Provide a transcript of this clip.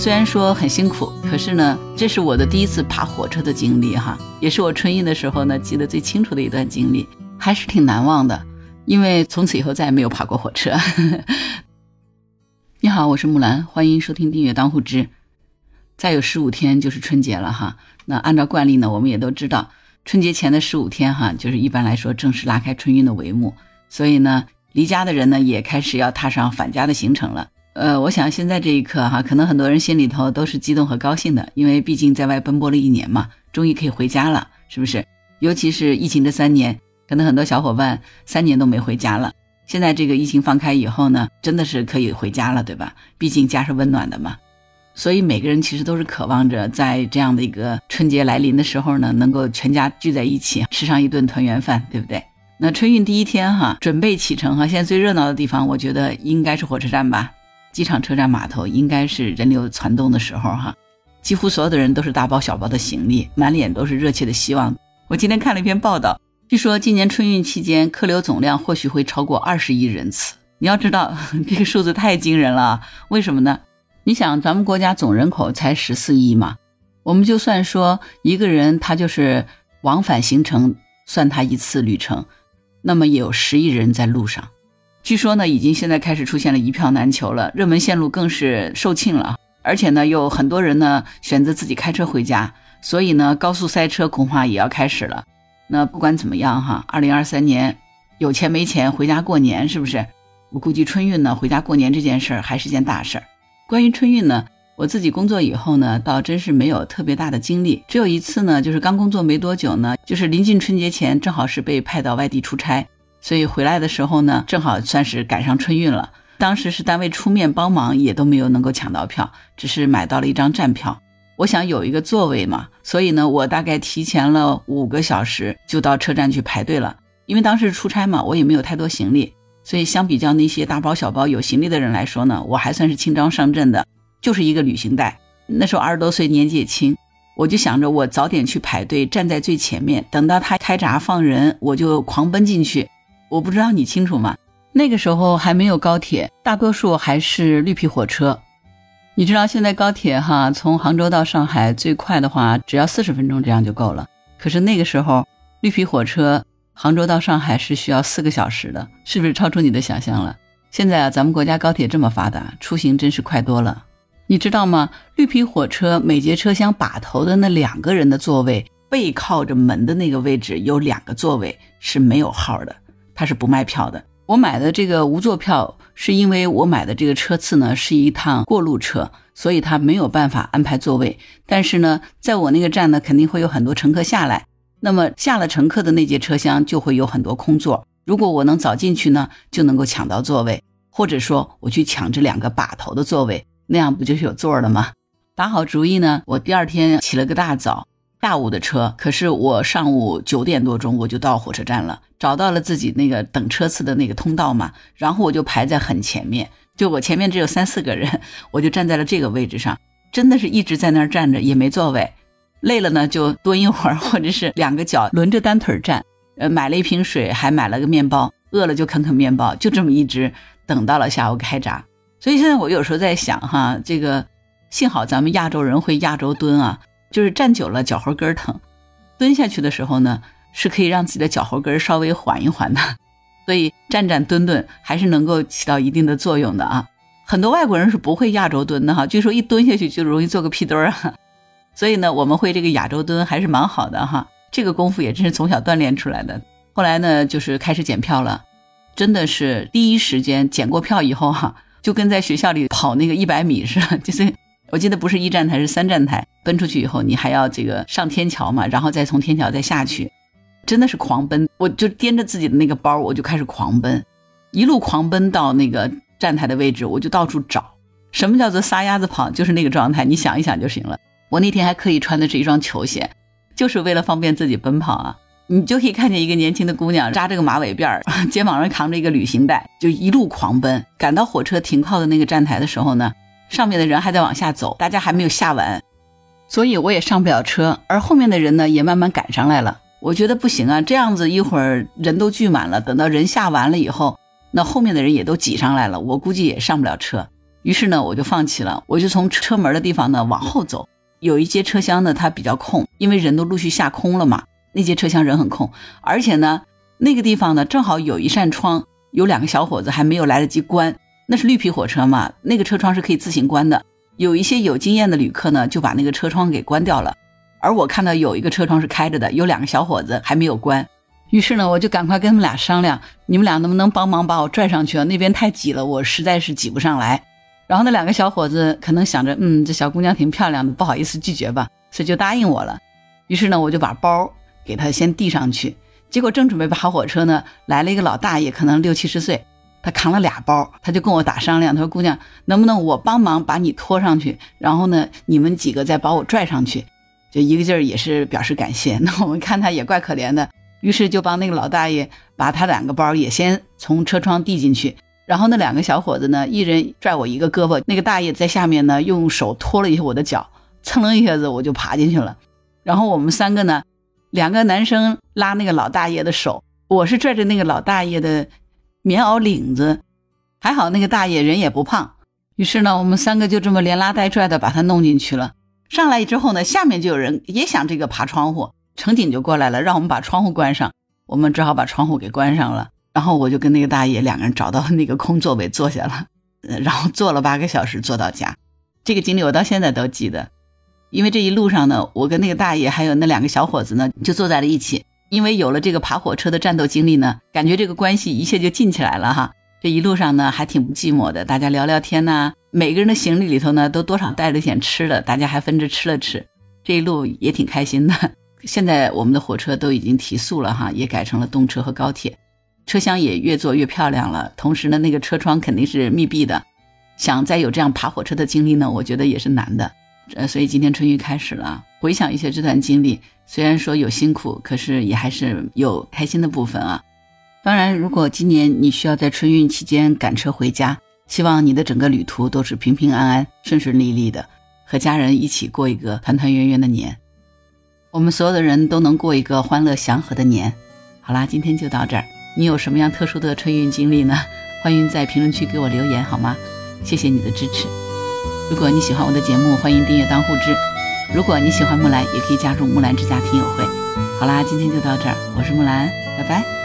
虽然说很辛苦，可是呢，这是我的第一次爬火车的经历哈，也是我春运的时候呢记得最清楚的一段经历，还是挺难忘的。因为从此以后再也没有爬过火车。你好，我是木兰，欢迎收听订阅当户知。再有十五天就是春节了哈，那按照惯例呢，我们也都知道，春节前的十五天哈，就是一般来说正式拉开春运的帷幕，所以呢，离家的人呢也开始要踏上返家的行程了。呃，我想现在这一刻哈，可能很多人心里头都是激动和高兴的，因为毕竟在外奔波了一年嘛，终于可以回家了，是不是？尤其是疫情这三年。可能很多小伙伴三年都没回家了，现在这个疫情放开以后呢，真的是可以回家了，对吧？毕竟家是温暖的嘛，所以每个人其实都是渴望着在这样的一个春节来临的时候呢，能够全家聚在一起吃上一顿团圆饭，对不对？那春运第一天哈，准备启程哈，现在最热闹的地方，我觉得应该是火车站吧，机场、车站、码头应该是人流攒动的时候哈，几乎所有的人都是大包小包的行李，满脸都是热切的希望。我今天看了一篇报道。据说今年春运期间客流总量或许会超过二十亿人次。你要知道，这个数字太惊人了。为什么呢？你想，咱们国家总人口才十四亿嘛，我们就算说一个人他就是往返行程，算他一次旅程，那么也有十亿人在路上。据说呢，已经现在开始出现了一票难求了，热门线路更是售罄了。而且呢，有很多人呢选择自己开车回家，所以呢，高速塞车恐怕也要开始了。那不管怎么样哈，二零二三年有钱没钱回家过年是不是？我估计春运呢，回家过年这件事儿还是件大事儿。关于春运呢，我自己工作以后呢，倒真是没有特别大的经历。只有一次呢，就是刚工作没多久呢，就是临近春节前，正好是被派到外地出差，所以回来的时候呢，正好算是赶上春运了。当时是单位出面帮忙，也都没有能够抢到票，只是买到了一张站票。我想有一个座位嘛，所以呢，我大概提前了五个小时就到车站去排队了。因为当时出差嘛，我也没有太多行李，所以相比较那些大包小包有行李的人来说呢，我还算是轻装上阵的，就是一个旅行袋。那时候二十多岁，年纪也轻，我就想着我早点去排队，站在最前面，等到他开闸放人，我就狂奔进去。我不知道你清楚吗？那个时候还没有高铁，大多数还是绿皮火车。你知道现在高铁哈，从杭州到上海最快的话只要四十分钟，这样就够了。可是那个时候绿皮火车杭州到上海是需要四个小时的，是不是超出你的想象了？现在啊，咱们国家高铁这么发达，出行真是快多了。你知道吗？绿皮火车每节车厢把头的那两个人的座位，背靠着门的那个位置有两个座位是没有号的，它是不卖票的。我买的这个无座票，是因为我买的这个车次呢是一趟过路车，所以他没有办法安排座位。但是呢，在我那个站呢，肯定会有很多乘客下来，那么下了乘客的那节车厢就会有很多空座。如果我能早进去呢，就能够抢到座位，或者说我去抢这两个把头的座位，那样不就是有座了吗？打好主意呢，我第二天起了个大早。下午的车，可是我上午九点多钟我就到火车站了，找到了自己那个等车次的那个通道嘛，然后我就排在很前面，就我前面只有三四个人，我就站在了这个位置上，真的是一直在那儿站着，也没座位，累了呢就蹲一会儿，或者是两个脚轮着单腿站，呃，买了一瓶水，还买了个面包，饿了就啃啃面包，就这么一直等到了下午开闸。所以现在我有时候在想哈，这个幸好咱们亚洲人会亚洲蹲啊。就是站久了脚后跟疼，蹲下去的时候呢，是可以让自己的脚后跟稍微缓一缓的，所以站站蹲蹲还是能够起到一定的作用的啊。很多外国人是不会亚洲蹲的哈，据说一蹲下去就容易做个屁墩儿啊。所以呢，我们会这个亚洲蹲还是蛮好的哈，这个功夫也真是从小锻炼出来的。后来呢，就是开始检票了，真的是第一时间检过票以后哈，就跟在学校里跑那个一百米似的，就是。我记得不是一站台是三站台，奔出去以后你还要这个上天桥嘛，然后再从天桥再下去，真的是狂奔。我就掂着自己的那个包，我就开始狂奔，一路狂奔到那个站台的位置，我就到处找。什么叫做撒丫子跑？就是那个状态，你想一想就行了。我那天还刻意穿的是一双球鞋，就是为了方便自己奔跑啊。你就可以看见一个年轻的姑娘扎着个马尾辫儿，肩膀上扛着一个旅行袋，就一路狂奔。赶到火车停靠的那个站台的时候呢。上面的人还在往下走，大家还没有下完，所以我也上不了车。而后面的人呢，也慢慢赶上来了。我觉得不行啊，这样子一会儿人都聚满了，等到人下完了以后，那后面的人也都挤上来了，我估计也上不了车。于是呢，我就放弃了，我就从车门的地方呢往后走。有一节车厢呢，它比较空，因为人都陆续下空了嘛。那节车厢人很空，而且呢，那个地方呢正好有一扇窗，有两个小伙子还没有来得及关。那是绿皮火车嘛，那个车窗是可以自行关的。有一些有经验的旅客呢，就把那个车窗给关掉了。而我看到有一个车窗是开着的，有两个小伙子还没有关。于是呢，我就赶快跟他们俩商量，你们俩能不能帮忙把我拽上去啊？那边太挤了，我实在是挤不上来。然后那两个小伙子可能想着，嗯，这小姑娘挺漂亮的，不好意思拒绝吧，所以就答应我了。于是呢，我就把包给他先递上去。结果正准备爬火车呢，来了一个老大爷，可能六七十岁，他扛了俩包，他就跟我打商量，他说：“姑娘，能不能我帮忙把你拖上去，然后呢，你们几个再把我拽上去？”就一个劲儿也是表示感谢。那我们看他也怪可怜的。于是就帮那个老大爷把他两个包也先从车窗递进去，然后那两个小伙子呢，一人拽我一个胳膊，那个大爷在下面呢用手托了一下我的脚，蹭了一下子我就爬进去了。然后我们三个呢，两个男生拉那个老大爷的手，我是拽着那个老大爷的棉袄领子，还好那个大爷人也不胖，于是呢，我们三个就这么连拉带拽的把他弄进去了。上来之后呢，下面就有人也想这个爬窗户。乘警就过来了，让我们把窗户关上，我们只好把窗户给关上了。然后我就跟那个大爷两个人找到那个空座位坐下了，然后坐了八个小时，坐到家。这个经历我到现在都记得，因为这一路上呢，我跟那个大爷还有那两个小伙子呢，就坐在了一起。因为有了这个爬火车的战斗经历呢，感觉这个关系一切就近起来了哈。这一路上呢，还挺不寂寞的，大家聊聊天呐。每个人的行李里头呢，都多少带了点吃的，大家还分着吃了吃。这一路也挺开心的。现在我们的火车都已经提速了哈，也改成了动车和高铁，车厢也越坐越漂亮了。同时呢，那个车窗肯定是密闭的，想再有这样爬火车的经历呢，我觉得也是难的。呃，所以今天春运开始了，回想一些这段经历，虽然说有辛苦，可是也还是有开心的部分啊。当然，如果今年你需要在春运期间赶车回家，希望你的整个旅途都是平平安安、顺顺利利的，和家人一起过一个团团圆圆的年。我们所有的人都能过一个欢乐祥和的年。好啦，今天就到这儿。你有什么样特殊的春运经历呢？欢迎在评论区给我留言，好吗？谢谢你的支持。如果你喜欢我的节目，欢迎订阅当户知。如果你喜欢木兰，也可以加入木兰之家听友会。好啦，今天就到这儿，我是木兰，拜拜。